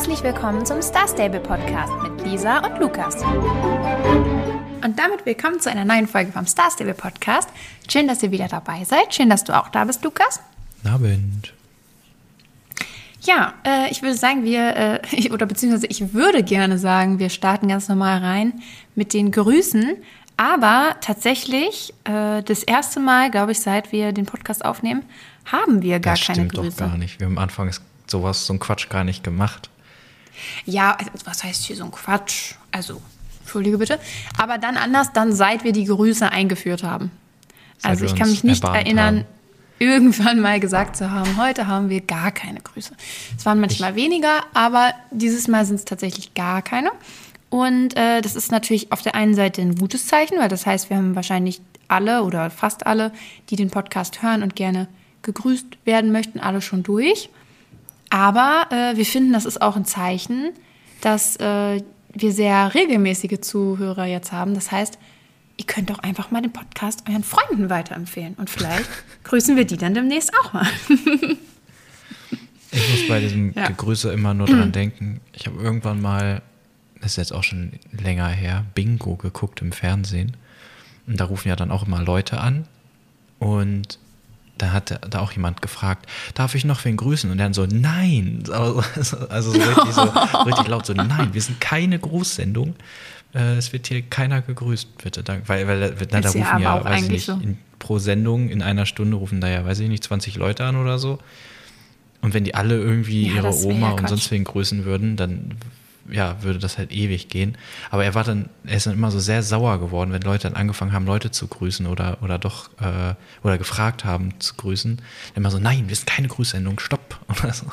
Herzlich willkommen zum Star Stable Podcast mit Lisa und Lukas. Und damit willkommen zu einer neuen Folge vom Star Stable Podcast. Schön, dass ihr wieder dabei seid. Schön, dass du auch da bist, Lukas. Guten Abend. Ja, äh, ich würde sagen, wir, äh, ich, oder beziehungsweise ich würde gerne sagen, wir starten ganz normal rein mit den Grüßen. Aber tatsächlich, äh, das erste Mal, glaube ich, seit wir den Podcast aufnehmen, haben wir gar das keine stimmt Grüße. doch gar nicht. Wir haben am Anfang sowas, so ein Quatsch gar nicht gemacht. Ja, also, was heißt hier so ein Quatsch? Also, entschuldige bitte. Aber dann anders, dann seit wir die Grüße eingeführt haben. Seit also ich kann mich nicht erinnern, haben. irgendwann mal gesagt zu haben, heute haben wir gar keine Grüße. Es waren manchmal weniger, aber dieses Mal sind es tatsächlich gar keine. Und äh, das ist natürlich auf der einen Seite ein gutes Zeichen, weil das heißt, wir haben wahrscheinlich alle oder fast alle, die den Podcast hören und gerne gegrüßt werden möchten, alle schon durch. Aber äh, wir finden, das ist auch ein Zeichen, dass äh, wir sehr regelmäßige Zuhörer jetzt haben. Das heißt, ihr könnt doch einfach mal den Podcast euren Freunden weiterempfehlen. Und vielleicht grüßen wir die dann demnächst auch mal. Ich muss bei diesem Ja. Gegrüße immer nur dran denken. Ich habe irgendwann mal, das ist jetzt auch schon länger her, Bingo geguckt im Fernsehen. Und da rufen ja dann auch immer Leute an. Und da hat da auch jemand gefragt, darf ich noch wen grüßen? Und dann so, nein. Also, also so richtig, so, richtig laut so, nein, wir sind keine Grußsendung. Äh, Es wird hier keiner gegrüßt, bitte. Weil, weil na, da ja rufen ja, auch weiß ich nicht, so. in, pro Sendung in einer Stunde rufen da ja, weiß ich nicht, 20 Leute an oder so. Und wenn die alle irgendwie Ja, ihre Oma ja und sonst wen grüßen würden, dann ja, würde das halt ewig gehen. Aber er war dann, er ist dann immer so sehr sauer geworden, wenn Leute dann angefangen haben, Leute zu grüßen oder, oder doch, äh, oder gefragt haben zu grüßen. Dann immer so, nein, wir sind keine Grüßsendung, stopp. Oder so.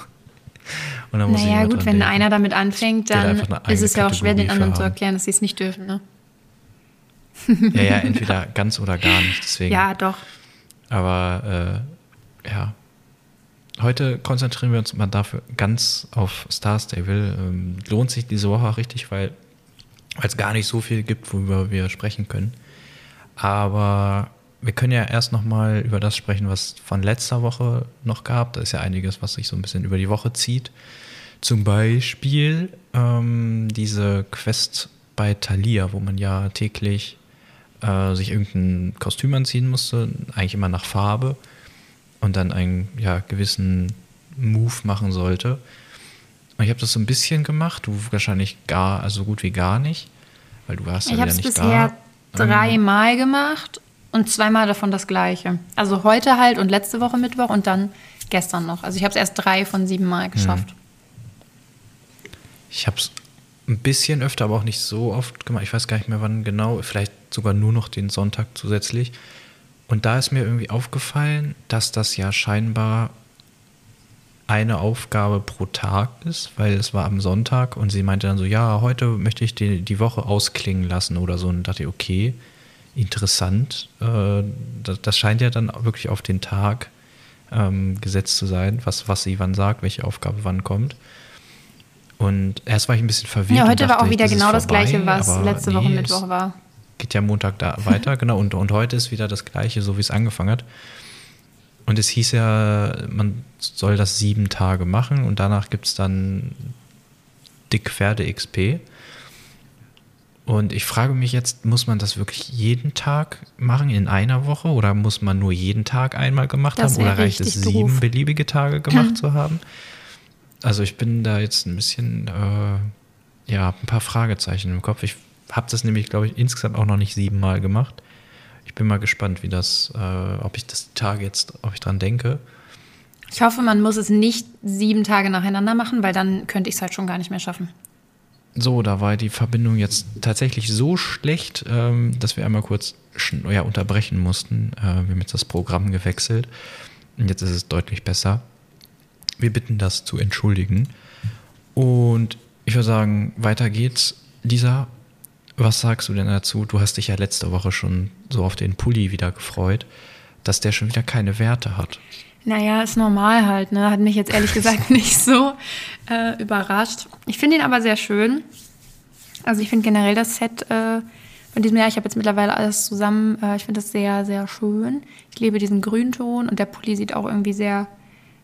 Und dann muss ich naja, gut, wenn denken. einer damit anfängt, dann ist es ja auch schwer, den anderen zu erklären, dass sie es nicht dürfen. Ne? Ja, ja, entweder ganz oder gar nicht. Deswegen. Ja, doch. Aber äh, ja. Heute konzentrieren wir uns mal dafür ganz auf Star Stable. Ähm, lohnt sich diese Woche auch richtig, weil es gar nicht so viel gibt, worüber wir sprechen können. Aber wir können ja erst noch mal über das sprechen, was von letzter Woche noch gab. Da ist ja einiges, was sich so ein bisschen über die Woche zieht. Zum Beispiel ähm, diese Quest bei Thalia, wo man ja täglich äh, sich irgendein Kostüm anziehen musste, eigentlich immer nach Farbe und dann einen ja, gewissen Move machen sollte. Und ich habe das so ein bisschen gemacht, du wahrscheinlich gar, also so gut wie gar nicht, weil du warst ja Ich wieder habe es nicht bisher da. Ähm, dreimal gemacht und zweimal davon das gleiche. Also heute halt und letzte Woche Mittwoch und dann gestern noch. Also ich habe es erst drei von sieben Mal geschafft. Ich habe es ein bisschen öfter, aber auch nicht so oft gemacht. Ich weiß gar nicht mehr wann genau, vielleicht sogar nur noch den Sonntag zusätzlich. Und da ist mir irgendwie aufgefallen, dass das ja scheinbar eine Aufgabe pro Tag ist, weil es war am Sonntag und sie meinte dann so, ja, heute möchte ich die, die Woche ausklingen lassen oder so. Und dachte ich, okay, interessant. Äh, das, das scheint ja dann wirklich auf den Tag ähm, gesetzt zu sein, was, was sie wann sagt, welche Aufgabe wann kommt. Und erst war ich ein bisschen verwirrt. Ja, heute war auch wieder genau das vorbei, gleiche, was letzte Woche nee, Mittwoch es war. Geht ja Montag da weiter, genau. Und, und heute ist wieder das gleiche, so wie es angefangen hat. Und es hieß ja, man soll das sieben Tage machen und danach gibt es dann dick Pferde XP. Und ich frage mich jetzt, muss man das wirklich jeden Tag machen in einer Woche oder muss man nur jeden Tag einmal gemacht Das haben oder reicht es sieben doof. beliebige Tage gemacht zu haben? Also ich bin da jetzt ein bisschen, äh, ja, ein paar Fragezeichen im Kopf. Ich habe das nämlich, glaube ich, insgesamt auch noch nicht siebenmal gemacht. Ich bin mal gespannt, wie das, äh, ob ich das Tage jetzt, ob ich dran denke. Ich hoffe, man muss es nicht sieben Tage nacheinander machen, weil dann könnte ich es halt schon gar nicht mehr schaffen. So, da war die Verbindung jetzt tatsächlich so schlecht, ähm, dass wir einmal kurz ja, unterbrechen mussten. Äh, wir haben jetzt das Programm gewechselt und jetzt ist es deutlich besser. Wir bitten das zu entschuldigen. Und ich würde sagen, weiter geht's. Lisa, was sagst du denn dazu? Du hast dich ja letzte Woche schon so auf den Pulli wieder gefreut, dass der schon wieder keine Werte hat. Naja, ist normal halt, ne? Hat mich jetzt ehrlich gesagt nicht so äh, überrascht. Ich finde ihn aber sehr schön. Also ich finde generell das Set äh, von diesem Jahr, ich habe jetzt mittlerweile alles zusammen, äh, ich finde das sehr, sehr schön. Ich liebe diesen Grünton und der Pulli sieht auch irgendwie sehr,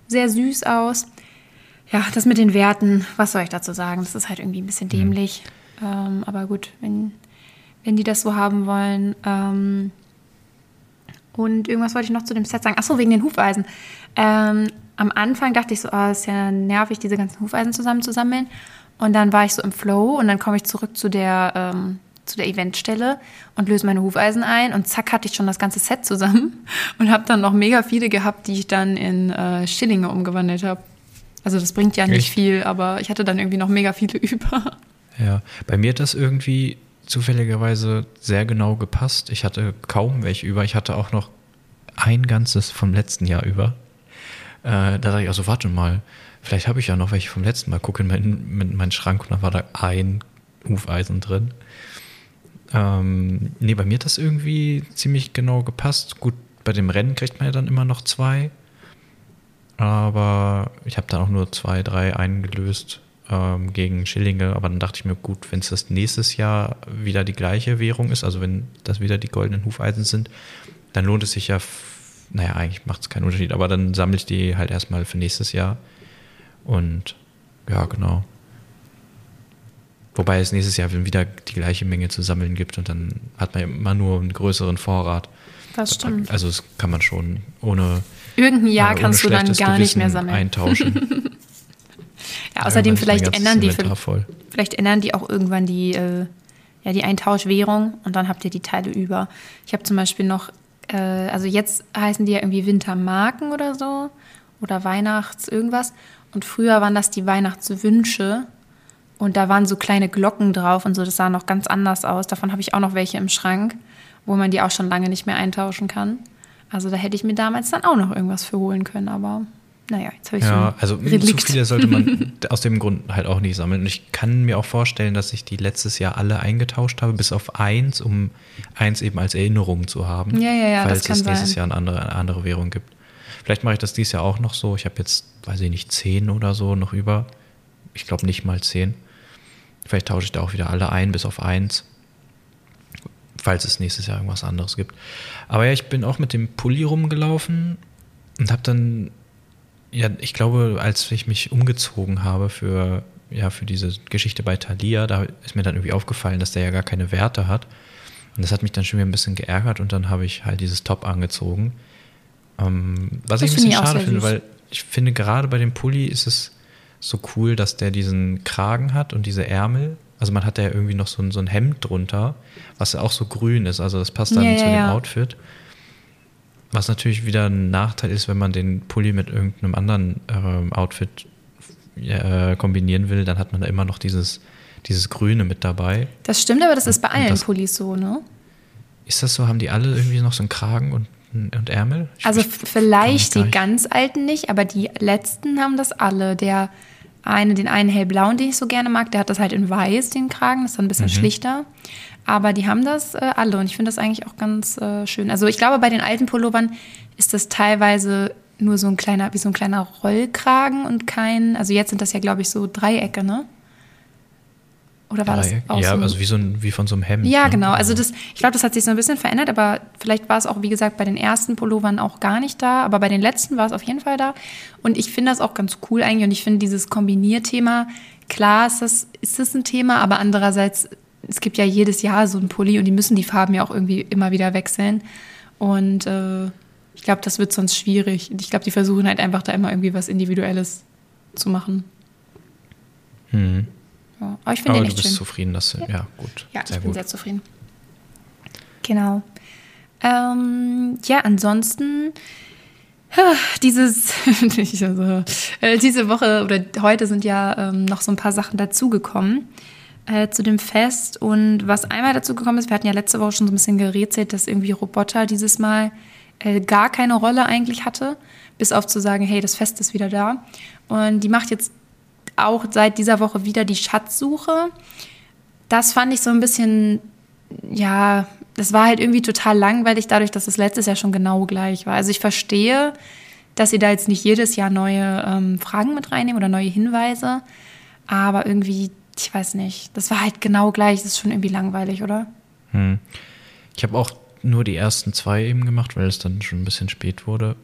sehr süß aus. ja, das mit den Werten, was soll ich dazu sagen? Das ist halt irgendwie ein bisschen dämlich. Mhm. Ähm, aber gut, wenn, wenn die das so haben wollen. Ähm, und irgendwas wollte ich noch zu dem Set sagen. Achso, wegen den Hufeisen. Ähm, am Anfang dachte ich so, oh, ist ja nervig, diese ganzen Hufeisen zusammenzusammeln. Und dann war ich so im Flow und dann komme ich zurück zu der, ähm, zu der Eventstelle und löse meine Hufeisen ein und zack hatte ich schon das ganze Set zusammen und habe dann noch mega viele gehabt, die ich dann in äh, Schillinge umgewandelt habe. Also das bringt ja nicht Echt? viel, aber ich hatte dann irgendwie noch mega viele über. Ja, bei mir hat das irgendwie zufälligerweise sehr genau gepasst. Ich hatte kaum welche über. Ich hatte auch noch ein ganzes vom letzten Jahr über. Äh, da dachte ich also, warte mal, vielleicht habe ich ja noch welche vom letzten Mal. Gucke in meinen, meinen Schrank und da war da ein Hufeisen drin. Ähm, nee, bei mir hat das irgendwie ziemlich genau gepasst. Gut, bei dem Rennen kriegt man ja dann immer noch zwei. Aber ich habe dann auch nur zwei, drei eingelöst ähm, gegen Schillinge. Aber dann dachte ich mir, gut, wenn es das nächstes Jahr wieder die gleiche Währung ist, also wenn das wieder die goldenen Hufeisen sind, dann lohnt es sich ja, naja, eigentlich macht es keinen Unterschied, aber dann sammle ich die halt erstmal für nächstes Jahr. Und ja, genau. Wobei es nächstes Jahr wieder die gleiche Menge zu sammeln gibt und dann hat man immer nur einen größeren Vorrat. Das stimmt. Also das kann man schon ohne. Irgendein Jahr äh, kannst du dann gar nicht mehr sammeln. Eintauschen. ja, außerdem vielleicht ändern die vielleicht ändern die auch irgendwann die, äh, ja, die Eintauschwährung und dann habt ihr die Teile über. Ich habe zum Beispiel noch, äh, also jetzt heißen die ja irgendwie Wintermarken oder so oder Weihnachts irgendwas. Und früher waren das die Weihnachtswünsche. Und da waren so kleine Glocken drauf und so, das sah noch ganz anders aus. Davon habe ich auch noch welche im Schrank, wo man die auch schon lange nicht mehr eintauschen kann. Also da hätte ich mir damals dann auch noch irgendwas für holen können, aber naja, jetzt habe ich ja, so also Relikt. zu viele sollte man aus dem Grund halt auch nicht sammeln. Und ich kann mir auch vorstellen, dass ich die letztes Jahr alle eingetauscht habe, bis auf eins, um eins eben als Erinnerung zu haben. Ja, ja, ja, falls es nächstes sein. Jahr eine andere, eine andere Währung gibt. Vielleicht mache ich das dieses Jahr auch noch so. Ich habe jetzt, weiß ich nicht, zehn oder so noch über. Ich glaube nicht mal zehn. Vielleicht tausche ich da auch wieder alle ein, bis auf eins. Falls es nächstes Jahr irgendwas anderes gibt. Aber ja, ich bin auch mit dem Pulli rumgelaufen und habe dann, ja, ich glaube, als ich mich umgezogen habe für, ja, für diese Geschichte bei Thalia, da ist mir dann irgendwie aufgefallen, dass der ja gar keine Werte hat. Und das hat mich dann schon wieder ein bisschen geärgert und dann habe ich halt dieses Top angezogen ähm, was das ich ein bisschen schade finde, süß. weil ich finde, gerade bei dem Pulli ist es so cool, dass der diesen Kragen hat und diese Ärmel. Also man hat ja irgendwie noch so ein, so ein Hemd drunter, was ja auch so grün ist. Also das passt dann ja, zu ja, dem ja. Outfit. Was natürlich wieder ein Nachteil ist, wenn man den Pulli mit irgendeinem anderen ähm, Outfit äh, kombinieren will, dann hat man da immer noch dieses, dieses Grüne mit dabei. Das stimmt, aber das ist bei allen das, Pullis so, ne? Ist das so? Haben die alle irgendwie noch so einen Kragen und und Ärmel? Ich also vielleicht die ganz alten nicht, aber die letzten haben das alle. Der eine, den einen hellblauen, den ich so gerne mag, der hat das halt in weiß, den Kragen, das ist dann ein bisschen mhm. schlichter. Aber die haben das äh, alle und ich finde das eigentlich auch ganz äh, schön. Also ich glaube, bei den alten Pullovern ist das teilweise nur so ein kleiner, wie so ein kleiner Rollkragen und kein, also jetzt sind das ja, glaube ich, so Dreiecke, ne? Oder war das auch Ja, so also wie, so ein, wie von so einem Hemd. Ja, ne? genau. Also das, ich glaube, das hat sich so ein bisschen verändert, aber vielleicht war es auch, wie gesagt, bei den ersten Pullovern auch gar nicht da, aber bei den letzten war es auf jeden Fall da. Und ich finde das auch ganz cool eigentlich und ich finde dieses Kombinierthema, klar ist das, ist das ein Thema, aber andererseits, es gibt ja jedes Jahr so ein Pulli und die müssen die Farben ja auch irgendwie immer wieder wechseln. Und äh, ich glaube, das wird sonst schwierig. Ich glaube, die versuchen halt einfach da immer irgendwie was Individuelles zu machen. Hm. Ja. Aber ich finde den echt du bist schön. zufrieden, dass ja. ja gut. Ja, sehr ich bin gut. sehr zufrieden. Genau. Ähm, ja, ansonsten dieses, also, äh, diese Woche oder heute sind ja ähm, noch so ein paar Sachen dazugekommen äh, zu dem Fest. Und was einmal dazugekommen ist, wir hatten ja letzte Woche schon so ein bisschen gerätselt, dass irgendwie Roboter dieses Mal äh, gar keine Rolle eigentlich hatte, bis auf zu sagen, hey, das Fest ist wieder da. Und die macht jetzt auch seit dieser Woche wieder die Schatzsuche. Das fand ich so ein bisschen, ja, das war halt irgendwie total langweilig, dadurch, dass es letztes Jahr schon genau gleich war. Also ich verstehe, dass sie da jetzt nicht jedes Jahr neue ähm, Fragen mit reinnehmen oder neue Hinweise, aber irgendwie, ich weiß nicht, das war halt genau gleich, das ist schon irgendwie langweilig, oder? Hm. Ich habe auch nur die ersten zwei eben gemacht, weil es dann schon ein bisschen spät wurde.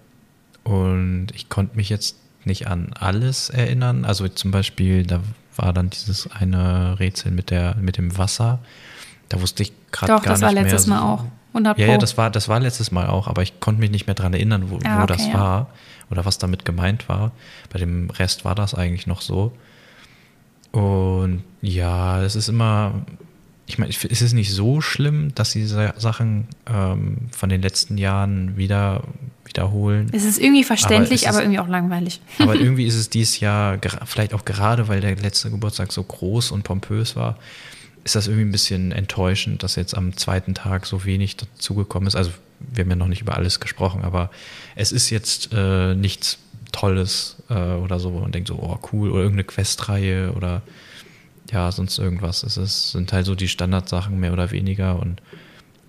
Und ich konnte mich jetzt nicht an alles erinnern. Also zum Beispiel, da war dann dieses eine Rätsel mit, der, mit dem Wasser. Da wusste ich gerade gar nicht mehr. Doch, das war letztes Mal auch. 100 Pro. Ja, ja, das war, das war letztes Mal auch, aber ich konnte mich nicht mehr daran erinnern, wo, ah, okay, wo das ja. war oder was damit gemeint war. Bei dem Rest war das eigentlich noch so. Und ja, es ist immer, ich meine, es ist nicht so schlimm, dass diese Sachen ähm, von den letzten Jahren wieder wiederholen. Es ist irgendwie verständlich, aber, aber irgendwie auch langweilig. Aber irgendwie ist es dieses Jahr, vielleicht auch gerade, weil der letzte Geburtstag so groß und pompös war, ist das irgendwie ein bisschen enttäuschend, dass jetzt am zweiten Tag so wenig dazugekommen ist. Also wir haben ja noch nicht über alles gesprochen, aber es ist jetzt äh, nichts Tolles äh, oder so. Man denkt so, oh cool, oder irgendeine Questreihe oder ja, sonst irgendwas. Es ist, sind halt so die Standardsachen mehr oder weniger und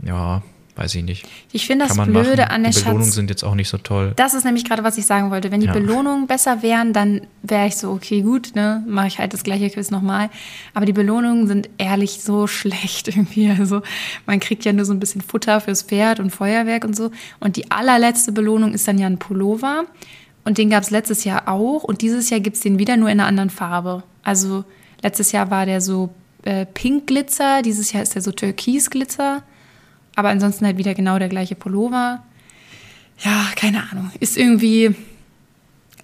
ja, weiß ich nicht. Ich finde das Blöde machen. an der Die Belohnungen Schatz, sind jetzt auch nicht so toll. Das ist nämlich gerade, was ich sagen wollte. Wenn die ja. Belohnungen besser wären, dann wäre ich so, okay, gut, ne, mache ich halt das gleiche Quiz nochmal. Aber die Belohnungen sind ehrlich so schlecht irgendwie. Also man kriegt ja nur so ein bisschen Futter fürs Pferd und Feuerwerk und so. Und die allerletzte Belohnung ist dann ja ein Pullover. Und den gab es letztes Jahr auch. Und dieses Jahr gibt es den wieder nur in einer anderen Farbe. Also letztes Jahr war der so äh, Pink Glitzer, dieses Jahr ist der so Türkis Glitzer. Aber ansonsten halt wieder genau der gleiche Pullover. Ja, keine Ahnung. Ist irgendwie,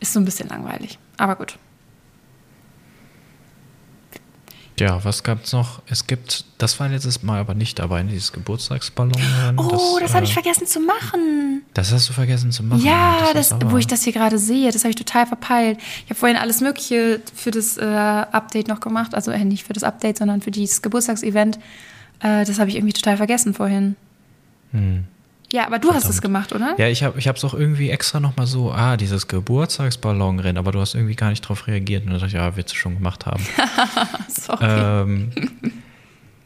ist so ein bisschen langweilig. Aber gut. Ja, was gab es noch? Es gibt, das war letztes Mal aber nicht dabei, dieses Geburtstagsballon. Oh, das, das habe ich äh, vergessen zu machen. Das hast du vergessen zu machen. Ja, das, das wo ich das hier gerade sehe, das habe ich total verpeilt. Ich habe vorhin alles Mögliche für das äh, Update noch gemacht. Also äh, nicht für das Update, sondern für dieses Geburtstagsevent. Äh, das habe ich irgendwie total vergessen vorhin. Hm. Ja, aber du Verdammt. hast es gemacht, oder? Ja, ich habe es auch irgendwie extra nochmal so, ah, dieses Geburtstagsballonrennen, aber du hast irgendwie gar nicht darauf reagiert. Und dann dachte ich, ja, wird es schon gemacht haben. Sorry. Ähm,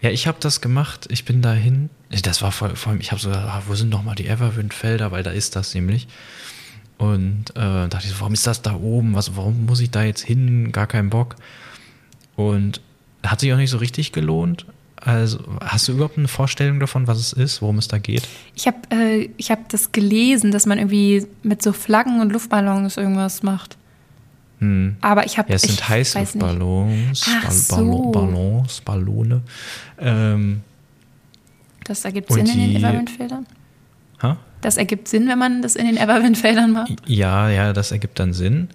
ja, ich habe das gemacht. Ich bin dahin. Das war vor, vor allem, ich habe so, ah, wo sind nochmal die Everwind-Felder? Weil da ist das nämlich. Und äh, dachte ich so, warum ist das da oben? Was, warum muss ich da jetzt hin? Gar keinen Bock. Und hat sich auch nicht so richtig gelohnt. Also, hast du überhaupt eine Vorstellung davon, was es ist, worum es da geht? Ich habe äh, hab das gelesen, dass man irgendwie mit so Flaggen und Luftballons irgendwas macht. Hm. Aber ich habe. Ja, es sind Heißluftballons, Ball so. Ballons, Ballone. Ähm, das ergibt Sinn in den Everwind-Feldern? Das ergibt Sinn, wenn man das in den Everwind-Feldern macht? Ja, ja, das ergibt dann Sinn.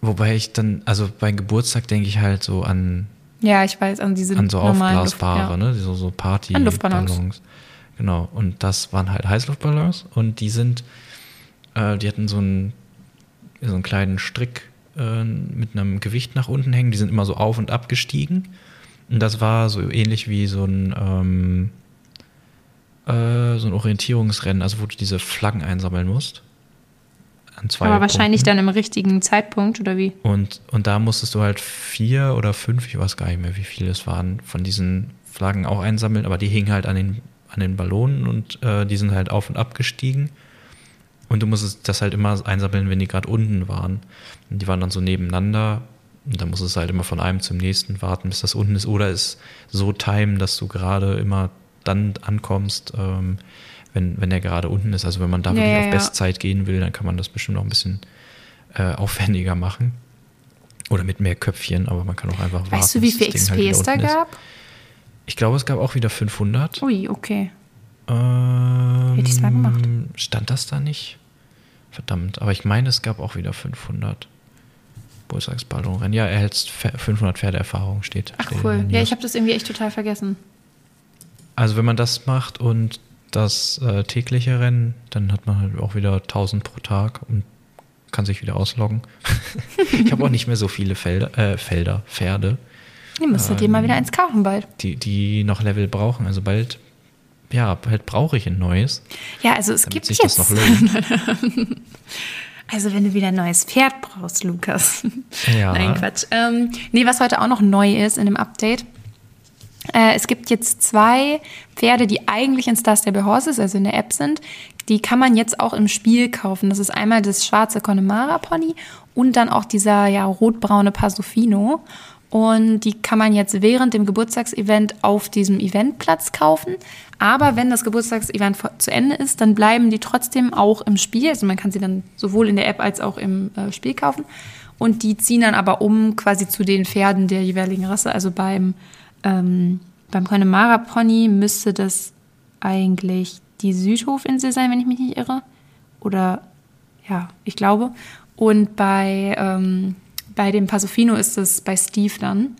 Wobei ich dann, also bei Geburtstag denke ich halt so an ja, ich weiß, an diese An so aufblasbare, Luft, ja. ne? So, so Party-Ballons. Genau. Und das waren halt Heißluftballons und die sind, äh, die hatten so einen, so einen kleinen Strick äh, mit einem Gewicht nach unten hängen. Die sind immer so auf und ab gestiegen. Und das war so ähnlich wie so ein, ähm, äh, so ein Orientierungsrennen, also wo du diese Flaggen einsammeln musst an zwei Aber wahrscheinlich Punkten. dann im richtigen Zeitpunkt, oder wie? Und, und da musstest du halt vier oder fünf, ich weiß gar nicht mehr, wie viele es waren, von diesen Flaggen auch einsammeln, aber die hingen halt an den, an den Ballonen und äh, die sind halt auf und ab gestiegen. Und du musstest das halt immer einsammeln, wenn die gerade unten waren. Und die waren dann so nebeneinander. Und dann musstest du halt immer von einem zum nächsten warten, bis das unten ist. Oder es so timen, dass du gerade immer dann ankommst, ähm, wenn, wenn er gerade unten ist. Also wenn man da wirklich ja, auf Bestzeit gehen will, dann kann man das bestimmt noch ein bisschen äh, aufwendiger machen. Oder mit mehr Köpfchen, aber man kann auch einfach weißt warten. Weißt du, wie viel XP halt es da gab? Ich glaube, es gab auch wieder 500. Ui, okay. Ähm, Hätte ich es mal gemacht. Stand das da nicht? Verdammt, aber ich meine, es gab auch wieder 500. Geburtstagsballonrennen. Ja, er hält 500 Pferdeerfahrung, steht. Ach cool. Ja, ich habe das irgendwie echt total vergessen. Also wenn man das macht und das äh, tägliche Rennen, dann hat man halt auch wieder 1000 pro Tag und kann sich wieder ausloggen. ich habe auch nicht mehr so viele Felder, äh, Felder Pferde. Ihr müsstet ähm, dir mal wieder eins kaufen bald. Die, die noch Level brauchen. Also bald, ja, bald brauche ich ein neues. Ja, also es gibt sich jetzt. Das noch also wenn du wieder ein neues Pferd brauchst, Lukas. Ja. Nein, Quatsch. Ähm, nee, was heute auch noch neu ist in dem Update, es gibt jetzt zwei Pferde, die eigentlich in Star Stable Horses, also in der App sind. Die kann man jetzt auch im Spiel kaufen. Das ist einmal das schwarze Connemara Pony und dann auch dieser ja, rotbraune Pasofino. Und die kann man jetzt während dem Geburtstagsevent auf diesem Eventplatz kaufen. Aber wenn das Geburtstagsevent zu Ende ist, dann bleiben die trotzdem auch im Spiel. Also man kann sie dann sowohl in der App als auch im äh, Spiel kaufen. Und die ziehen dann aber um quasi zu den Pferden der jeweiligen Rasse. Also beim, ähm, beim Connemara Pony müsste das eigentlich die Südhofinsel sein, wenn ich mich nicht irre. Oder ja, ich glaube. Und bei, ähm, bei dem Pasofino ist es bei Steve dann.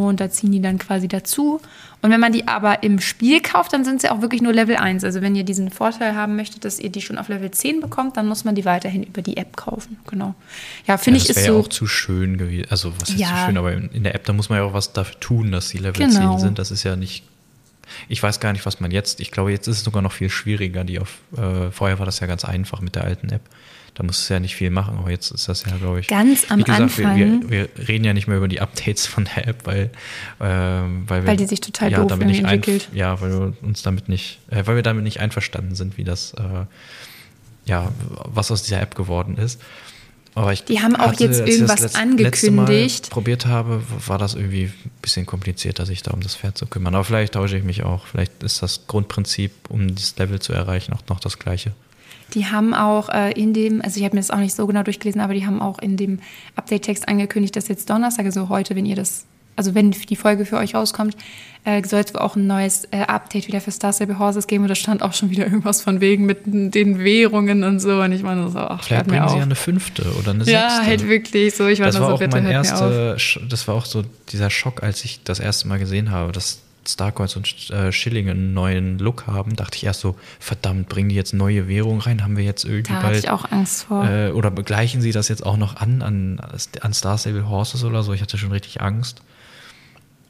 Und da ziehen die dann quasi dazu. Und wenn man die aber im Spiel kauft, dann sind sie auch wirklich nur Level 1. Also wenn ihr diesen Vorteil haben möchtet, dass ihr die schon auf Level 10 bekommt, dann muss man die weiterhin über die App kaufen. Genau. Ja, finde ja, ich ist so. ja auch zu schön gewesen. Also was ist ja. zu schön, aber in der App, da muss man ja auch was dafür tun, dass die Level genau. 10 sind. Das ist ja nicht. Ich weiß gar nicht, was man jetzt. Ich glaube, jetzt ist es sogar noch viel schwieriger. Die auf, äh, vorher war das ja ganz einfach mit der alten App. Da musst du ja nicht viel machen, aber jetzt ist das ja, glaube ich. Ganz am gesagt, Anfang. Wir, wir, wir, reden ja nicht mehr über die Updates von der App, weil, äh, weil, wir, weil die sich total ja, doof damit nicht entwickelt. Ja, weil wir uns damit nicht, äh, weil wir damit nicht einverstanden sind, wie das, äh, ja, was aus dieser App geworden ist. Aber ich die haben auch hatte, jetzt irgendwas das angekündigt. Mal probiert habe, war das irgendwie ein bisschen komplizierter, sich da um das Pferd zu kümmern. Aber vielleicht tausche ich mich auch. Vielleicht ist das Grundprinzip, um dieses Level zu erreichen, auch noch das gleiche. Die haben auch äh, in dem, also ich habe mir das auch nicht so genau durchgelesen, aber die haben auch in dem Update-Text angekündigt, dass jetzt Donnerstag, also heute, wenn ihr das, also wenn die Folge für euch rauskommt, äh, soll es auch ein neues äh, Update wieder für Star Stable Horses geben. Und da stand auch schon wieder irgendwas von wegen mit den Währungen und so. Und ich meine so, ach, Vielleicht bringen sie ja eine fünfte oder eine sechste. Ja, halt wirklich so, ich war das war so, auch bitte, mein erster, das war auch so dieser Schock, als ich das erste Mal gesehen habe, dass Starcoins und äh, Schilling einen neuen Look haben, dachte ich erst so, verdammt, bringen die jetzt neue Währung rein? Haben wir jetzt irgendwie da bald. ich auch Angst vor. Äh, oder begleichen sie das jetzt auch noch an, an, an Star Stable Horses oder so? Ich hatte schon richtig Angst.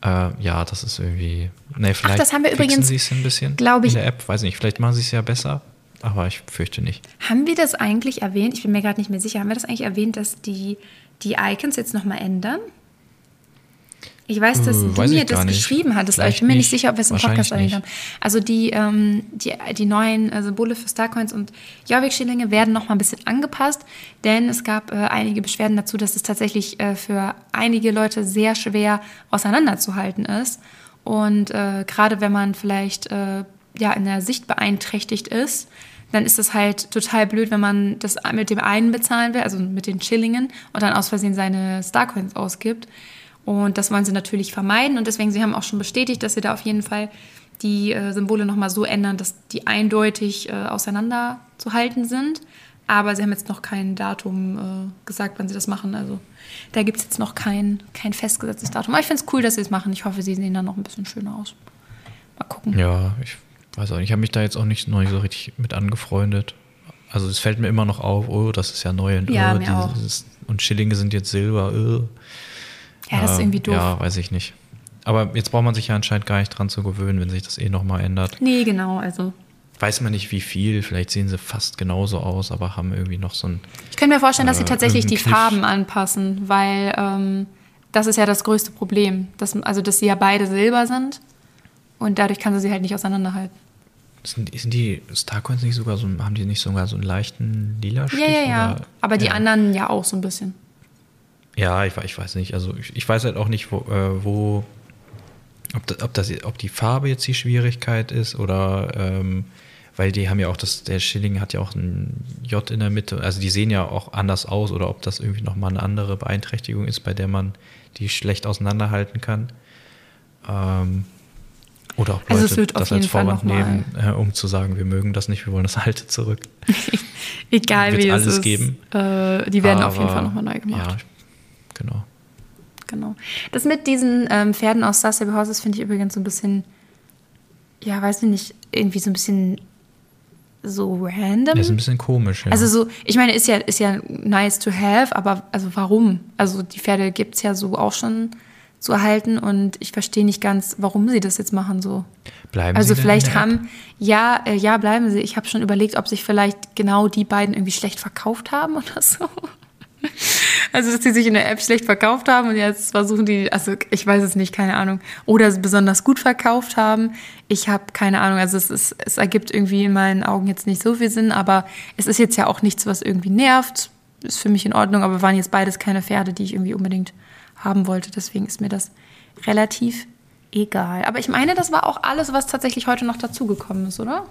Äh, ja, das ist irgendwie. Ne, vielleicht Ach, das haben wir übrigens, sie es ein bisschen glaube ich. In der App, weiß nicht, vielleicht machen sie es ja besser, aber ich fürchte nicht. Haben wir das eigentlich erwähnt? Ich bin mir gerade nicht mehr sicher. Haben wir das eigentlich erwähnt, dass die, die Icons jetzt nochmal ändern? Ich weiß, dass weiß du mir das geschrieben hattest, aber ich bin mir nicht sicher, ob wir es im Podcast erwähnt haben. Also die, ähm, die, die neuen äh, Symbole für Starcoins und Jorvik-Schillinge werden noch mal ein bisschen angepasst, denn es gab äh, einige Beschwerden dazu, dass es tatsächlich äh, für einige Leute sehr schwer auseinanderzuhalten ist. Und äh, gerade wenn man vielleicht äh, ja, in der Sicht beeinträchtigt ist, dann ist es halt total blöd, wenn man das mit dem einen bezahlen will, also mit den Schillingen, und dann aus Versehen seine Starcoins ausgibt. Und das wollen sie natürlich vermeiden. Und deswegen, sie haben auch schon bestätigt, dass sie da auf jeden Fall die äh, Symbole nochmal so ändern, dass die eindeutig äh, auseinanderzuhalten sind. Aber sie haben jetzt noch kein Datum äh, gesagt, wann sie das machen. Also da gibt es jetzt noch kein, kein festgesetztes Datum. Aber ich finde es cool, dass sie es machen. Ich hoffe, sie sehen dann noch ein bisschen schöner aus. Mal gucken. Ja, ich weiß auch nicht. Ich habe mich da jetzt auch nicht, noch nicht so richtig mit angefreundet. Also es fällt mir immer noch auf, oh, das ist ja neu und, ja, oh, dieses, und Schillinge sind jetzt Silber. Oh. Ja, das ist irgendwie doof. Ja, weiß ich nicht. Aber jetzt braucht man sich ja anscheinend gar nicht dran zu gewöhnen, wenn sich das eh nochmal ändert. Nee, genau, also. Weiß man nicht, wie viel. Vielleicht sehen sie fast genauso aus, aber haben irgendwie noch so ein. Ich könnte mir vorstellen, dass sie äh, tatsächlich die Kniff. Farben anpassen, weil ähm, das ist ja das größte Problem. Dass, also, dass sie ja beide silber sind und dadurch kann sie sie halt nicht auseinanderhalten. Sind, sind die Starcoins nicht sogar so, haben die nicht sogar so einen leichten lila Stich? Ja, ja, ja. Aber die ja. anderen ja auch so ein bisschen. Ja, ich, ich weiß nicht. Also ich, ich weiß halt auch nicht, wo, äh, wo ob, das, ob, das, ob die Farbe jetzt die Schwierigkeit ist oder ähm, weil die haben ja auch das, der Schilling hat ja auch ein J in der Mitte. Also die sehen ja auch anders aus oder ob das irgendwie nochmal eine andere Beeinträchtigung ist, bei der man die schlecht auseinanderhalten kann. Ähm, oder ob also Leute das als Vorwand nehmen, äh, um zu sagen, wir mögen das nicht, wir wollen das alte zurück. Egal wie es ist. Geben. Äh, die werden Aber, auf jeden Fall nochmal neu gemacht. Ja, genau. Genau. Das mit diesen ähm, Pferden aus Star Stable Horses finde ich übrigens so ein bisschen, ja, weiß ich nicht, irgendwie so ein bisschen so random. Das ist ein bisschen komisch, ja. Also so, ich meine, ist ja, ist ja nice to have, aber also warum? Also die Pferde gibt es ja so auch schon zu erhalten und ich verstehe nicht ganz, warum sie das jetzt machen so. Bleiben also sie vielleicht haben, ja, äh, ja, bleiben sie. Ich habe schon überlegt, ob sich vielleicht genau die beiden irgendwie schlecht verkauft haben oder so. Also, dass die sich in der App schlecht verkauft haben und jetzt versuchen die, also ich weiß es nicht, keine Ahnung. Oder besonders gut verkauft haben. Ich habe keine Ahnung. Also es, ist, es ergibt irgendwie in meinen Augen jetzt nicht so viel Sinn, aber es ist jetzt ja auch nichts, was irgendwie nervt. ist für mich in Ordnung, aber waren jetzt beides keine Pferde, die ich irgendwie unbedingt haben wollte. Deswegen ist mir das relativ egal. Aber ich meine, das war auch alles, was tatsächlich heute noch dazugekommen ist, oder?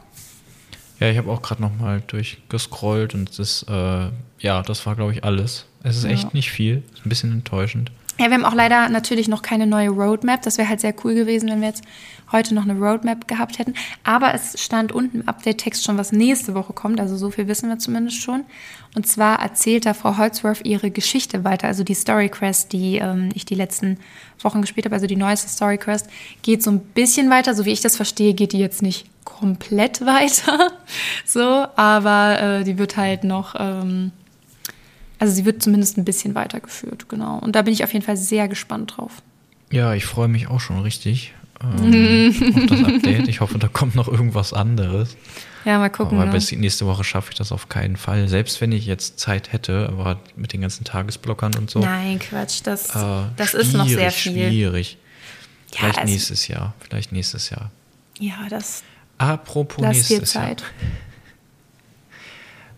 Ja, ich habe auch gerade noch mal durchgescrollt und das, äh, ja, das war, glaube ich, alles. Es ist Ja. echt nicht viel. Ist ein bisschen enttäuschend. Ja, wir haben auch leider natürlich noch keine neue Roadmap. Das wäre halt sehr cool gewesen, wenn wir jetzt heute noch eine Roadmap gehabt hätten. Aber es stand unten im Update-Text schon, was nächste Woche kommt. Also so viel wissen wir zumindest schon. Und zwar erzählt da Frau Holzworth ihre Geschichte weiter. Also die Story Quest, die ähm, ich die letzten Wochen gespielt habe, also die neueste Story Quest, geht so ein bisschen weiter. So wie ich das verstehe, geht die jetzt nicht komplett weiter. so, aber äh, die wird halt noch... Ähm, also sie wird zumindest ein bisschen weitergeführt, genau. Und da bin ich auf jeden Fall sehr gespannt drauf. Ja, ich freue mich auch schon richtig ähm, auf das Update. Ich hoffe, da kommt noch irgendwas anderes. Ja, mal gucken. Aber ne? bis nächste Woche schaffe ich das auf keinen Fall. Selbst wenn ich jetzt Zeit hätte, aber mit den ganzen Tagesblockern und so. Nein, Quatsch, das, äh, das ist noch sehr schwierig, viel. Schwierig. Ja, Vielleicht also- nächstes Jahr. Vielleicht nächstes Jahr. Ja, das Apropos nächstes Zeit. Jahr.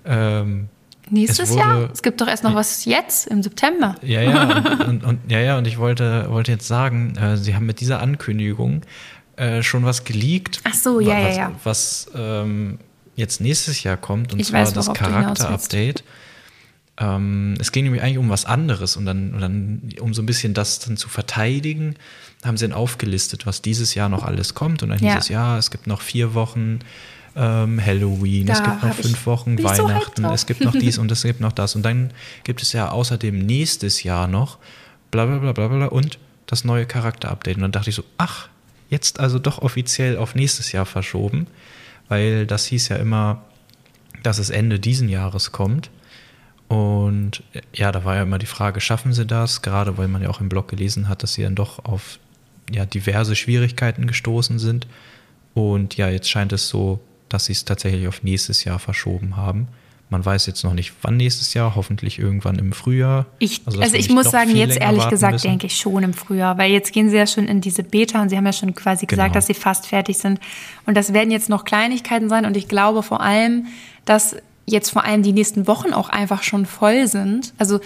Ähm, Nächstes wurde- Jahr? Es gibt doch erst noch was jetzt, im September. Ja, ja, und, und, und, ja, ja, und ich wollte, wollte jetzt sagen, äh, Sie haben mit dieser Ankündigung äh, schon was geleakt. Ach so, ja, ja, was, ja. Was ähm, jetzt nächstes Jahr kommt, und Ich zwar weiß, das. Charakter-Update. Ähm, es ging nämlich eigentlich um was anderes und dann, und dann, um so ein bisschen das dann zu verteidigen, haben sie dann aufgelistet, was dieses Jahr noch alles kommt. Und dann Ja. hieß es, ja, es gibt noch vier Wochen ähm, Halloween, es Da gibt noch fünf Wochen so Weihnachten, drauf. es gibt noch dies und es gibt noch das. Und dann gibt es ja außerdem nächstes Jahr noch bla bla bla bla bla und das neue Charakter-Update. Und dann dachte ich so, ach, jetzt also doch offiziell auf nächstes Jahr verschoben, weil das hieß ja immer, dass es Ende diesen Jahres kommt. Und ja, da war ja immer die Frage, schaffen sie das? Gerade weil man ja auch im Blog gelesen hat, dass sie dann doch auf ja, diverse Schwierigkeiten gestoßen sind. Und ja, jetzt scheint es so, dass sie es tatsächlich auf nächstes Jahr verschoben haben. Man weiß jetzt noch nicht, wann nächstes Jahr, hoffentlich irgendwann im Frühjahr. Ich, also, wir ich muss sagen, jetzt ehrlich gesagt müssen. denke ich schon im Frühjahr, weil jetzt gehen sie ja schon in diese Beta und sie haben ja schon quasi gesagt, Genau. dass sie fast fertig sind. Und das werden jetzt noch Kleinigkeiten sein und ich glaube vor allem, dass jetzt vor allem die nächsten Wochen auch einfach schon voll sind. Also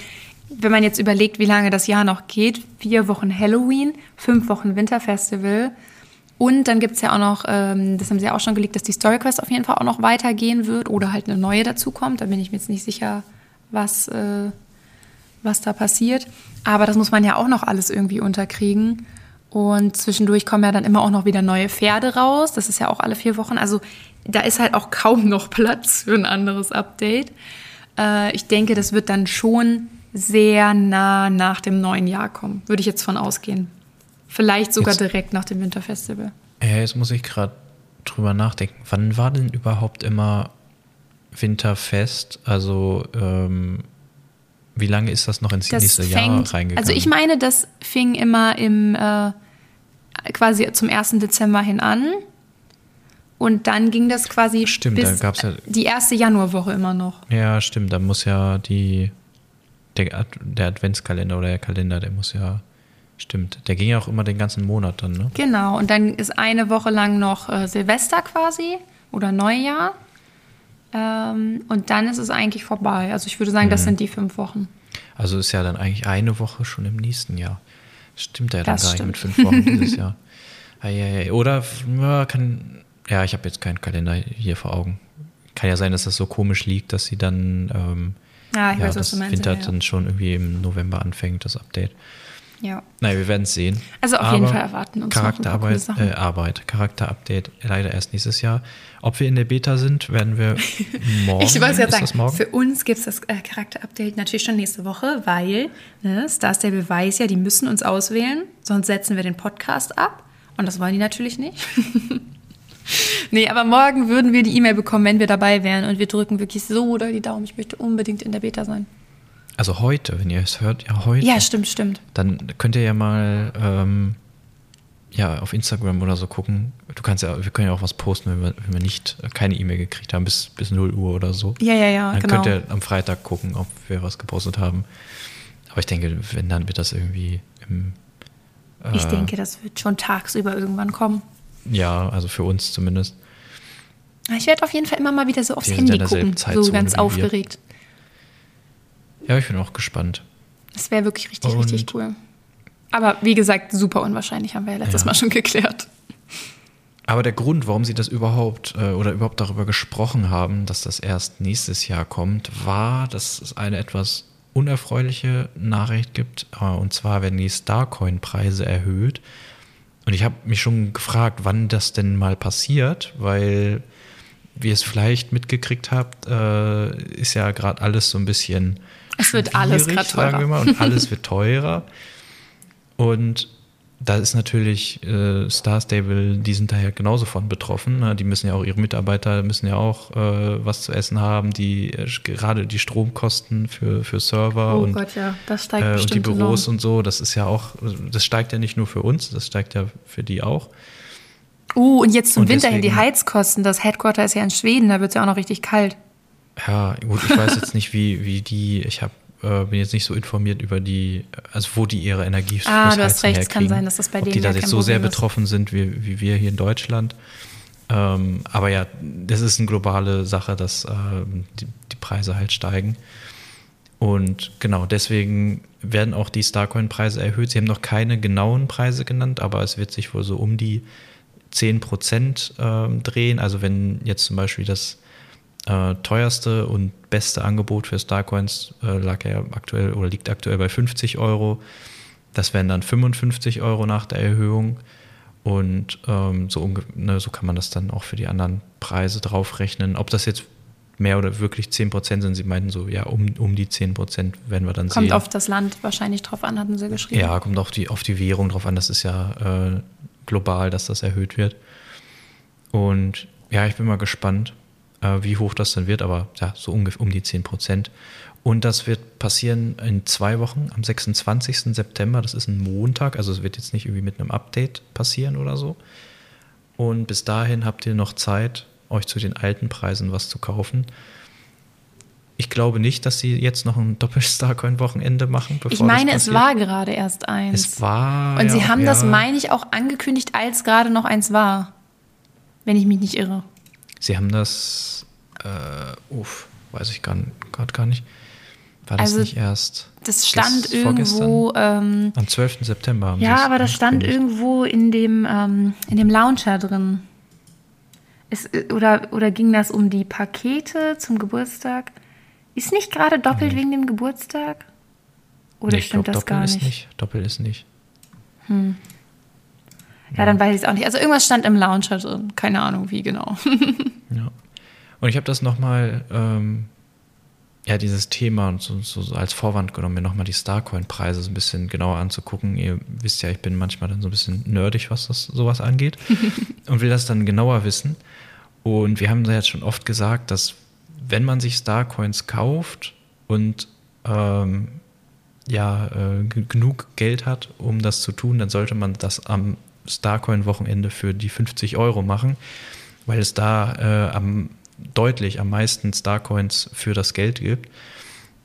wenn man jetzt überlegt, wie lange das Jahr noch geht, vier Wochen Halloween, fünf Wochen Winterfestival und dann gibt's ja auch noch, ähm, das haben sie ja auch schon gelegt, dass die Story Quest auf jeden Fall auch noch weitergehen wird oder halt eine neue dazukommt. Da bin ich mir jetzt nicht sicher, was, äh, was da passiert. Aber das muss man ja auch noch alles irgendwie unterkriegen. Und zwischendurch kommen ja dann immer auch noch wieder neue Pferde raus. Das ist ja auch alle vier Wochen. Also da ist halt auch kaum noch Platz für ein anderes Update. Äh, ich denke, das wird dann schon sehr nah nach dem neuen Jahr kommen. Würde ich jetzt von ausgehen. Vielleicht sogar Jetzt- direkt nach dem Winterfestival. Ja, jetzt muss ich gerade drüber nachdenken. Wann war denn überhaupt immer Winterfest? Also, ähm, wie lange ist das noch ins Das nächste Jahr fängt, reingegangen? also ich meine, das fing immer im äh, quasi zum 1. Dezember hin an. Und dann ging das quasi Stimmt, da bis ja- die erste Januarwoche immer noch. Ja, stimmt. Da muss ja die der Adventskalender oder der Kalender, der muss ja stimmt. Der ging ja auch immer den ganzen Monat dann, ne? Genau. Und dann ist eine Woche lang noch äh, Silvester quasi oder Neujahr. Ähm, und dann ist es eigentlich vorbei. Also ich würde sagen, Mhm. das sind die fünf Wochen. Also ist ja dann eigentlich eine Woche schon im nächsten Jahr. Stimmt ja dann Das gar stimmt. nicht mit fünf Wochen dieses Jahr. Oder ja, kann ja, ich habe jetzt keinen Kalender hier vor Augen. Kann ja sein, dass das so komisch liegt, dass sie dann ähm, Ja, ich ja, weiß, was das du meinst. Winter ja. dann schon irgendwie im November anfängt, das Update. Ja. Naja, wir werden es sehen. Also auf jeden Fall erwarten uns Charakterarbeit, äh, Arbeit, Charakterupdate leider erst nächstes Jahr. Ob wir in der Beta sind, werden wir morgen. Ich wollte das sagen, für uns gibt es das äh, Charakter-Update natürlich schon nächste Woche, weil ne, Star Stable weiß ja, die müssen uns auswählen, sonst setzen wir den Podcast ab. Und das wollen die natürlich nicht. nee, aber morgen würden wir die E-Mail bekommen, wenn wir dabei wären. Und wir drücken wirklich so doll die Daumen. Ich möchte unbedingt in der Beta sein. Also heute, wenn ihr es hört, ja heute. Ja, stimmt, stimmt. Dann könnt ihr ja mal ähm, ja, auf Instagram oder so gucken. Du kannst ja, wir können ja auch was posten, wenn wir, wenn wir nicht äh, keine E-Mail gekriegt haben, bis, bis 0 Uhr oder so. Ja, ja, ja, Dann genau. könnt ihr am Freitag gucken, ob wir was gepostet haben. Aber ich denke, wenn, dann wird das irgendwie im, Ich äh, denke, das wird schon tagsüber irgendwann kommen. ja, also für uns zumindest. Ich werde auf jeden Fall immer mal wieder so aufs Handy gucken, so ganz wie wir. Ja, ich bin auch gespannt. Das wäre wirklich richtig, Und- richtig cool. Aber wie gesagt, super unwahrscheinlich, haben wir ja letztes Ja. Mal schon geklärt. Aber der Grund, warum sie das überhaupt äh, oder überhaupt darüber gesprochen haben, dass das erst nächstes Jahr kommt, war, dass es eine etwas unerfreuliche Nachricht gibt. Äh, und zwar werden die Starcoin-Preise erhöht. Und ich habe mich schon gefragt, wann das denn mal passiert, weil, wie ihr es vielleicht mitgekriegt habt, äh, ist ja gerade alles so ein bisschen. Es wird alles sagen teurer. mal, und alles wird teurer. Und da ist natürlich äh, Star Stable, die sind da ja genauso von betroffen. Ne? Die müssen ja auch ihre Mitarbeiter müssen ja auch äh, was zu essen haben, die äh, gerade die Stromkosten für, für Server Oh und, Gott, ja, äh, und die Büros enorm. und so, das ist ja auch, das steigt ja nicht nur für uns, das steigt ja für die auch. Uh, und jetzt zum Und Winter hin die Heizkosten. Das Headquarter ist ja in Schweden, da wird es ja auch noch richtig kalt. Ja, gut, ich weiß jetzt nicht, wie, wie die, ich hab, äh, bin jetzt nicht so informiert über die, also wo die ihre Energie Ah, du hast recht, es kann sein, dass das bei Ob denen die da jetzt so sehr ist. betroffen sind wie, wie wir hier in Deutschland. Ähm, aber ja, das ist eine globale Sache, dass ähm, die, die Preise halt steigen. Und genau, deswegen werden auch die Starcoin-Preise erhöht. Sie haben noch keine genauen Preise genannt, aber es wird sich wohl so um die 10 Prozent ähm, drehen. Also wenn jetzt zum Beispiel das äh, teuerste und beste Angebot für Starcoins äh, lag ja aktuell oder liegt aktuell bei 50 Euro. Das wären dann 55 Euro nach der Erhöhung. Und ähm, so, ne, so kann man das dann auch für die anderen Preise draufrechnen. Ob das jetzt mehr oder wirklich 10 Prozent sind, sie meinten so, ja, um, um die 10 Prozent werden wir dann Kommt sehen. auf das Land wahrscheinlich drauf an, hatten sie geschrieben. Ja, kommt auf die, auf die Währung drauf an. Das ist ja äh, global, dass das erhöht wird. Und ja, ich bin mal gespannt, äh, wie hoch das dann wird, aber ja, so ungefähr um die 10 Prozent. Und das wird passieren in zwei Wochen, am 26. September. Das ist ein Montag, also es wird jetzt nicht irgendwie mit einem Update passieren oder so. Und bis dahin habt ihr noch Zeit, euch zu den alten Preisen was zu kaufen. Ich glaube nicht, dass sie jetzt noch ein Doppel-Starcoin-Wochenende machen. Bevor ich meine, das es war gerade erst eins. Es war. Und ja, sie haben das, ja. meine ich, auch angekündigt, als gerade noch eins war. Wenn ich mich nicht irre. Sie haben das. Äh, uff, weiß ich gerade gar nicht. War das Also, nicht erst. Das stand irgendwo. Ähm, Am 12. September haben sie ja, aber das stand irgendwo in dem, ähm, in dem Launcher drin. Es, oder, oder ging das um die Pakete zum Geburtstag? Ist nicht gerade doppelt wegen dem Geburtstag? Oder Nee, ich stimmt glaub, das gar ist nicht? nicht. Doppel ist nicht. Ja, dann weiß ich es auch nicht. Also irgendwas stand im Launcher drin. Keine Ahnung, wie genau. Ja. Und ich habe das nochmal, ähm, ja, dieses Thema und so, so, so als Vorwand genommen, mir nochmal die Starcoin-Preise so ein bisschen genauer anzugucken. Ihr wisst ja, ich bin manchmal dann so ein bisschen nerdig, was das sowas angeht und will das dann genauer wissen. Und wir haben da jetzt schon oft gesagt, dass wenn man sich Starcoins kauft und ähm, ja, äh, genug Geld hat, um das zu tun, dann sollte man das am Starcoin-Wochenende für die 50 Euro machen, weil es da äh, am, deutlich am meisten Starcoins für das Geld gibt.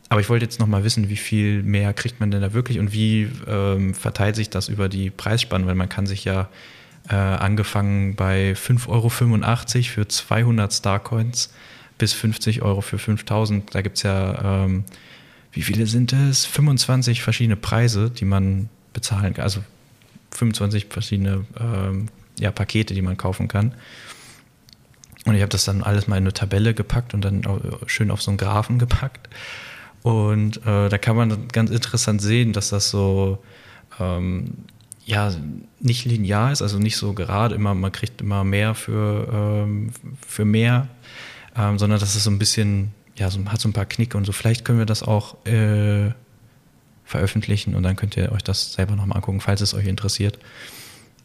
Aber ich wollte jetzt noch mal wissen, wie viel mehr kriegt man denn da wirklich und wie ähm, verteilt sich das über die Preisspannen, weil man kann sich ja äh, angefangen bei 5,85 Euro für 200 Starcoins bis 50 Euro für 5000. Da gibt es ja, ähm, wie viele sind es? 25 verschiedene Preise, die man bezahlen kann. Also 25 verschiedene ähm, ja, Pakete, die man kaufen kann. Und ich habe das dann alles mal in eine Tabelle gepackt und dann schön auf so einen Graphen gepackt. Und äh, da kann man ganz interessant sehen, dass das so ähm, ja nicht linear ist, also nicht so gerade immer, man kriegt immer mehr für, ähm, für mehr, ähm, sondern dass es so ein bisschen, ja, so, hat so ein paar Knicke und so. Vielleicht können wir das auch äh, veröffentlichen und dann könnt ihr euch das selber nochmal angucken, falls es euch interessiert.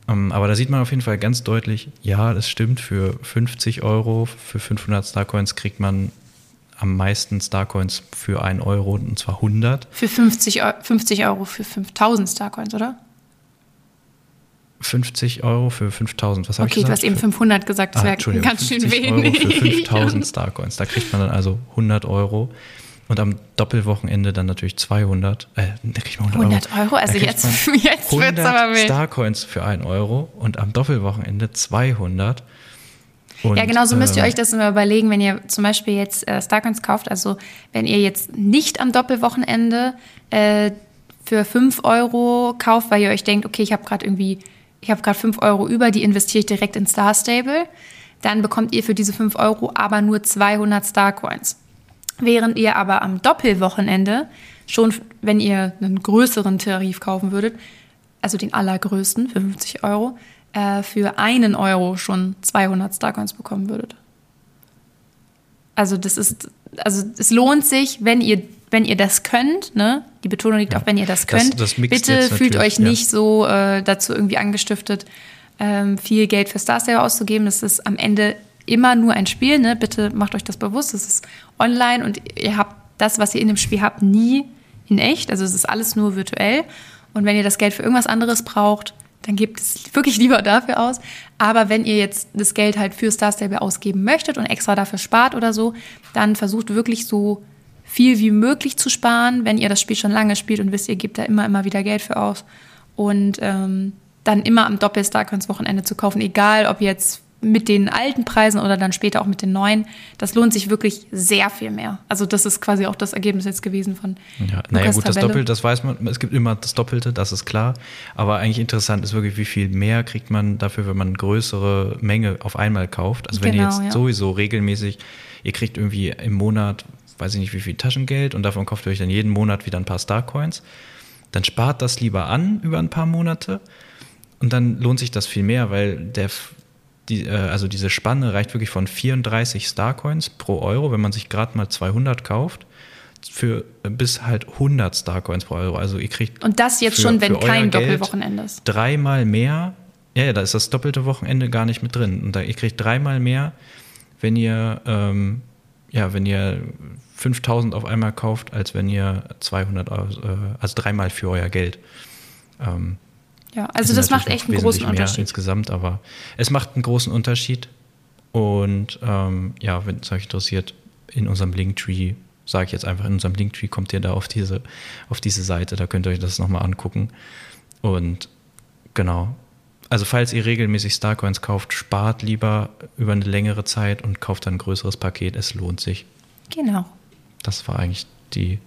Ähm, aber da sieht man auf jeden Fall ganz deutlich, ja, das stimmt, für 50 Euro, für 500 Starcoins kriegt man am meisten Starcoins für 1 Euro und zwar 100. Für 50, Eu- 50 Euro für 5000 Starcoins, oder? 50 Euro für 5000. Was habe ich Okay, du gesagt? hast eben Für- 500 gesagt, das Ah, wäre ganz schön 50 Euro wenig. für 5000 Starcoins. Da kriegt man dann also 100 Euro. Und am Doppelwochenende dann natürlich 200. Äh, da kriegt man 100, 100 Euro? Also Da kriegt jetzt, jetzt wird's 100 aber wild. Starcoins für 1 Euro und am Doppelwochenende 200. Und, ja, genau so müsst ihr äh, euch das immer überlegen, wenn ihr zum Beispiel jetzt äh, Starcoins kauft. Also wenn ihr jetzt nicht am Doppelwochenende äh, für 5 Euro kauft, weil ihr euch denkt, okay, ich habe gerade irgendwie, ich habe gerade 5 Euro über, die investiere ich direkt in Star Stable, dann bekommt ihr für diese 5 Euro aber nur 200 Starcoins. Während ihr aber am Doppelwochenende schon, wenn ihr einen größeren Tarif kaufen würdet, also den allergrößten für 50 Euro, äh, für einen Euro schon 200 Starcoins bekommen würdet. Also das ist, also es lohnt sich, wenn ihr, wenn ihr das könnt, ne? Die Betonung liegt ja. auch, wenn ihr das könnt. Das, das bitte fühlt euch nicht ja. so äh, dazu irgendwie angestiftet, ähm, viel Geld für Star Stable auszugeben. Das ist am Ende immer nur ein Spiel, ne? Bitte macht euch das bewusst. Es ist online und ihr habt das, was ihr in dem Spiel habt, nie in echt. Also es ist alles nur virtuell. Und wenn ihr das Geld für irgendwas anderes braucht, dann gebt es wirklich lieber dafür aus. Aber wenn ihr jetzt das Geld halt für Star Stable ausgeben möchtet und extra dafür spart oder so, dann versucht wirklich so viel wie möglich zu sparen, wenn ihr das Spiel schon lange spielt und wisst, ihr gebt da immer, immer wieder Geld für aus. Und ähm, dann immer am Doppel-Starcoins-Wochenende zu kaufen, egal ob jetzt mit den alten Preisen oder dann später auch mit den neuen, das lohnt sich wirklich sehr viel mehr. Also das ist quasi auch das Ergebnis jetzt gewesen von ja, Naja gut, Tabelle. das Doppelte, das weiß man, es gibt immer das Doppelte, das ist klar. Aber eigentlich interessant ist wirklich, wie viel mehr kriegt man dafür, wenn man größere Menge auf einmal kauft. Also wenn genau, ihr jetzt ja. sowieso regelmäßig, ihr kriegt irgendwie im Monat, weiß ich nicht wie viel Taschengeld und davon kauft ihr euch dann jeden Monat wieder ein paar Starcoins, dann spart das lieber an über ein paar Monate und dann lohnt sich das viel mehr, weil der die, äh, also diese Spanne reicht wirklich von 34 Starcoins pro Euro, wenn man sich gerade mal 200 kauft, für bis halt 100 Starcoins pro Euro. Also ihr kriegt und das jetzt für, schon, wenn kein Doppelwochenende ist. Dreimal mehr. Ja, ja, da ist das doppelte Wochenende gar nicht mit drin. Und da ihr kriegt dreimal mehr, wenn ihr ähm, ja, wenn ihr 5000 auf einmal kauft, als wenn ihr 200 Euro, äh, also dreimal für euer Geld. Ähm, ja, also das macht echt einen großen Unterschied. insgesamt, aber es macht einen großen Unterschied. Und ähm, ja, wenn es euch interessiert, in unserem Linktree, sage ich jetzt einfach, in unserem Linktree kommt ihr da auf diese, auf diese Seite, da könnt ihr euch das nochmal angucken. Und genau. Also falls ihr regelmäßig Starcoins kauft, spart lieber über eine längere Zeit und kauft dann ein größeres Paket. Es lohnt sich. Genau. Das war eigentlich die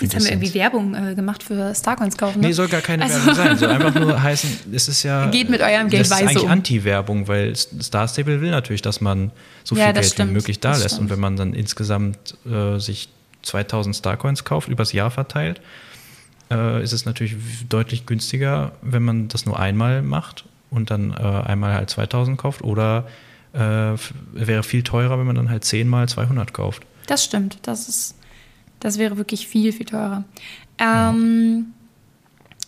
Jetzt haben wir irgendwie Werbung äh, gemacht für Starcoins kaufen. Ne? Nee, soll gar keine also. Werbung sein. Soll einfach nur heißen, es ist ja. Geht mit eurem Geld weise. Das ist eigentlich um. Anti-Werbung, weil Star Stable will natürlich, dass man so viel ja, Geld stimmt. wie möglich da lässt. Und wenn man dann insgesamt äh, sich 2000 Starcoins kauft, übers Jahr verteilt, äh, ist es natürlich deutlich günstiger, wenn man das nur einmal macht und dann äh, einmal halt 2000 kauft. Oder äh, wäre viel teurer, wenn man dann halt zehnmal 200 kauft. Das stimmt. Das ist das wäre wirklich viel, viel teurer. Ähm,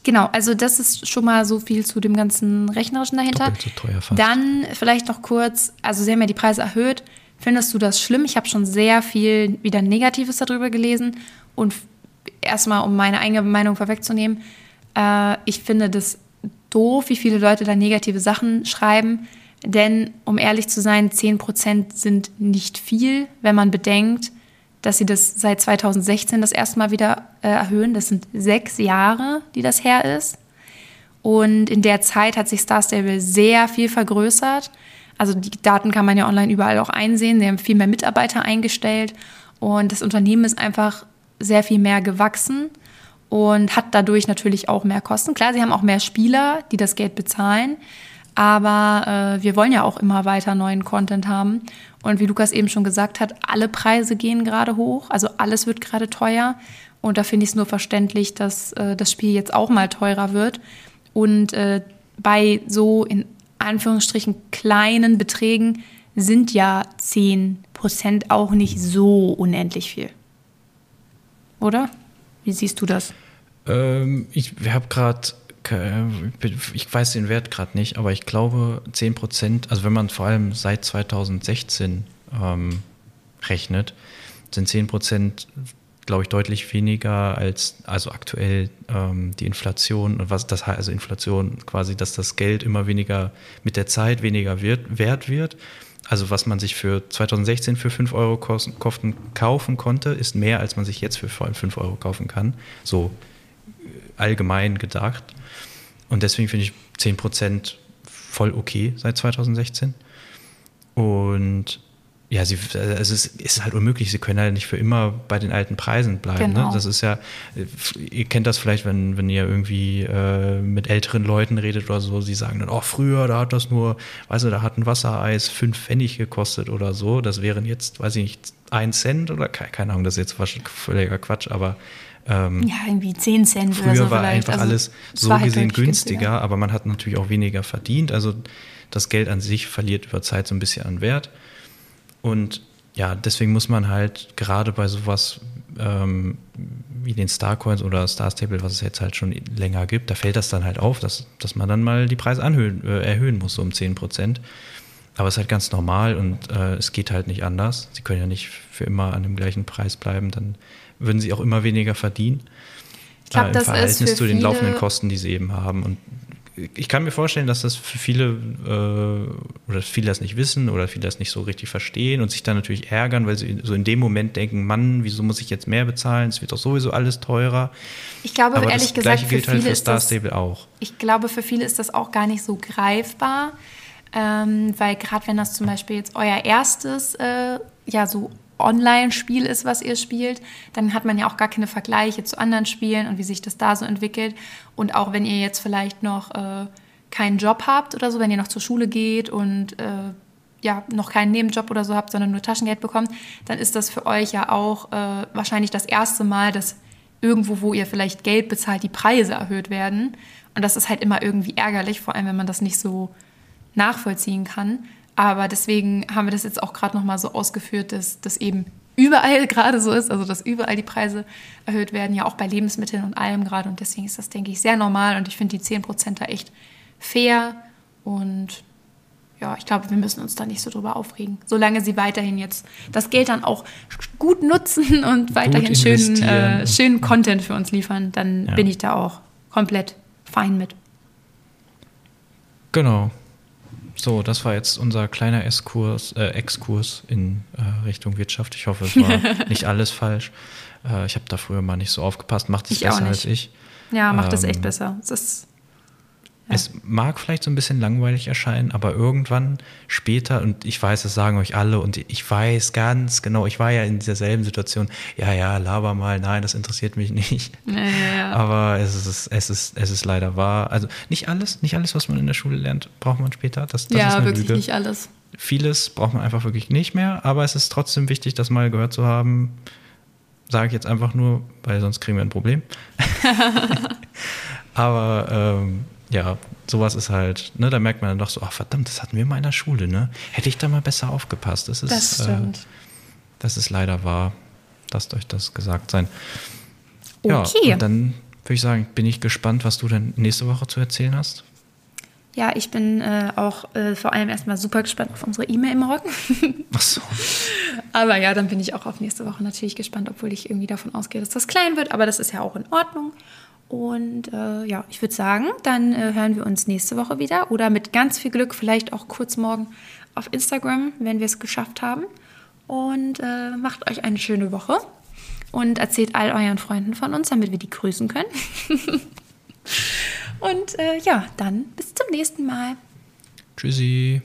Genau, also das ist schon mal so viel zu dem ganzen Rechnerischen dahinter. Doppelt so teuer fast. Dann vielleicht noch kurz, also Sie haben ja die Preise erhöht. Findest du das schlimm? Ich habe schon sehr viel wieder Negatives darüber gelesen. Und erstmal, um meine eigene Meinung vorwegzunehmen, äh, ich finde das doof, wie viele Leute da negative Sachen schreiben. Denn, um ehrlich zu sein, 10% sind nicht viel, wenn man bedenkt, dass sie das seit 2016 das erste Mal wieder äh, erhöhen. Das sind sechs Jahre, die das her ist. Und in der Zeit hat sich Star Stable sehr viel vergrößert. Also die Daten kann man ja online überall auch einsehen. Sie haben viel mehr Mitarbeiter eingestellt und das Unternehmen ist einfach sehr viel mehr gewachsen und hat dadurch natürlich auch mehr Kosten. Klar, sie haben auch mehr Spieler, die das Geld bezahlen, aber äh, wir wollen ja auch immer weiter neuen Content haben. Und wie Lukas eben schon gesagt hat, alle Preise gehen gerade hoch, also alles wird gerade teuer. Und da finde ich es nur verständlich, dass äh, das Spiel jetzt auch mal teurer wird. Und äh, bei so in Anführungsstrichen kleinen Beträgen sind ja 10% auch nicht so unendlich viel. Oder? Wie siehst du das? Ähm, ich habe gerade ich weiß den Wert gerade nicht, aber ich glaube 10 Prozent, also wenn man vor allem seit 2016 ähm, rechnet, sind 10 Prozent, glaube ich, deutlich weniger als also aktuell ähm, die Inflation und was das heißt, also Inflation quasi, dass das Geld immer weniger mit der Zeit weniger wird, wert wird. Also was man sich für 2016 für 5 Euro kosten, kaufen konnte, ist mehr, als man sich jetzt für 5 Euro kaufen kann. So allgemein gedacht. Und deswegen finde ich 10% voll okay seit 2016. Und ja, sie, also es ist, ist halt unmöglich. Sie können halt nicht für immer bei den alten Preisen bleiben. Ne? Genau. Ne? Das ist ja, ihr kennt das vielleicht, wenn, wenn ihr irgendwie äh, mit älteren Leuten redet oder so. Sie sagen dann, oh, früher, da hat das nur, weißt du, da hat ein Wassereis fünf Pfennig gekostet oder so. Das wären jetzt, weiß ich nicht, ein Cent oder keine, keine Ahnung, das ist jetzt wahrscheinlich völliger Quatsch, aber ähm, Ja, irgendwie 10 Cent Früher oder so war vielleicht. einfach Also, alles es so halt gesehen deutlich günstiger, aber man hat natürlich auch weniger verdient. Also das Geld an sich verliert über Zeit so ein bisschen an Wert. Und ja, deswegen muss man halt gerade bei sowas ähm, wie den Starcoins oder Star Stable, was es jetzt halt schon länger gibt, da fällt das dann halt auf, dass, dass man dann mal die Preise anhöhen, äh, erhöhen muss, so um 10 Prozent. Aber es ist halt ganz normal und äh, es geht halt nicht anders. Sie können ja nicht für immer an dem gleichen Preis bleiben, dann würden sie auch immer weniger verdienen. Ich glaub, äh, im das ist Verhältnis für zu den laufenden Kosten, die sie eben haben. Und ich kann mir vorstellen, dass das für viele äh, oder viele das nicht wissen oder viele das nicht so richtig verstehen und sich dann natürlich ärgern, weil sie so in dem Moment denken, Mann, wieso muss ich jetzt mehr bezahlen? Es wird doch sowieso alles teurer. Ich glaube, Aber ehrlich das gesagt, gleiche für gilt halt viele für ist Star das, Stable auch. ich glaube, für viele ist das auch gar nicht so greifbar, ähm, weil gerade wenn das zum Beispiel jetzt euer erstes, äh, ja, so Online-Spiel ist, was ihr spielt, dann hat man ja auch gar keine Vergleiche zu anderen Spielen und wie sich das da so entwickelt. Und auch wenn ihr jetzt vielleicht noch äh, keinen Job habt oder so, wenn ihr noch zur Schule geht und äh, ja, noch keinen Nebenjob oder so habt, sondern nur Taschengeld bekommt, dann ist das für euch ja auch äh, wahrscheinlich das erste Mal, dass irgendwo, wo ihr vielleicht Geld bezahlt, die Preise erhöht werden. Und das ist halt immer irgendwie ärgerlich, vor allem wenn man das nicht so nachvollziehen kann. Aber deswegen haben wir das jetzt auch gerade nochmal so ausgeführt, dass das eben überall gerade so ist, also dass überall die Preise erhöht werden, ja auch bei Lebensmitteln und allem gerade. Und deswegen ist das, denke ich, sehr normal und ich finde die 10% da echt fair und ja, ich glaube, wir müssen uns da nicht so drüber aufregen. Solange sie weiterhin jetzt das Geld dann auch gut nutzen und weiterhin schönen, äh, schönen Content für uns liefern, dann Ja. bin ich da auch komplett fein mit. Genau. So, das war jetzt unser kleiner Exkurs, äh, Exkurs in äh, Richtung Wirtschaft. Ich hoffe, es war nicht alles falsch. Äh, ich habe da früher mal nicht so aufgepasst. Macht es besser nicht. als ich. Ja, macht Ähm, echt besser. Es ist, Es mag vielleicht so ein bisschen langweilig erscheinen, aber irgendwann später, und ich weiß, das sagen euch alle, und ich weiß ganz genau, ich war ja in derselben Situation, ja, ja, laber mal, nein, das interessiert mich nicht. ja. Aber es ist, es ist, es ist leider wahr. Also nicht alles, nicht alles, was man in der Schule lernt, braucht man später. Das, das ist ja wirklich Lüge. nicht alles. Vieles braucht man einfach wirklich nicht mehr, aber es ist trotzdem wichtig, das mal gehört zu haben. Sage ich jetzt einfach nur, weil sonst kriegen wir ein Problem. aber ähm, ja, sowas ist halt, ne, da merkt man dann doch so, ach verdammt, das hatten wir mal in der Schule, ne? Hätte ich da mal besser aufgepasst. Das ist, Das stimmt. Äh, das ist leider wahr. Lasst euch das gesagt sein. Ja, Okay. und dann würde ich sagen, bin ich gespannt, was du denn nächste Woche zu erzählen hast. Ja, ich bin äh, auch äh, vor allem erstmal super gespannt auf unsere E-Mail im Rocken. Ach so. aber ja, dann bin ich auch auf nächste Woche natürlich gespannt, obwohl ich irgendwie davon ausgehe, dass das klein wird. Aber das ist ja auch in Ordnung. Und äh, ja, ich würde sagen, dann äh, hören wir uns nächste Woche wieder oder mit ganz viel Glück vielleicht auch kurz morgen auf Instagram, wenn wir es geschafft haben. Und äh, macht euch eine schöne Woche und erzählt all euren Freunden von uns, damit wir die grüßen können. und äh, ja, dann bis zum nächsten Mal. Tschüssi.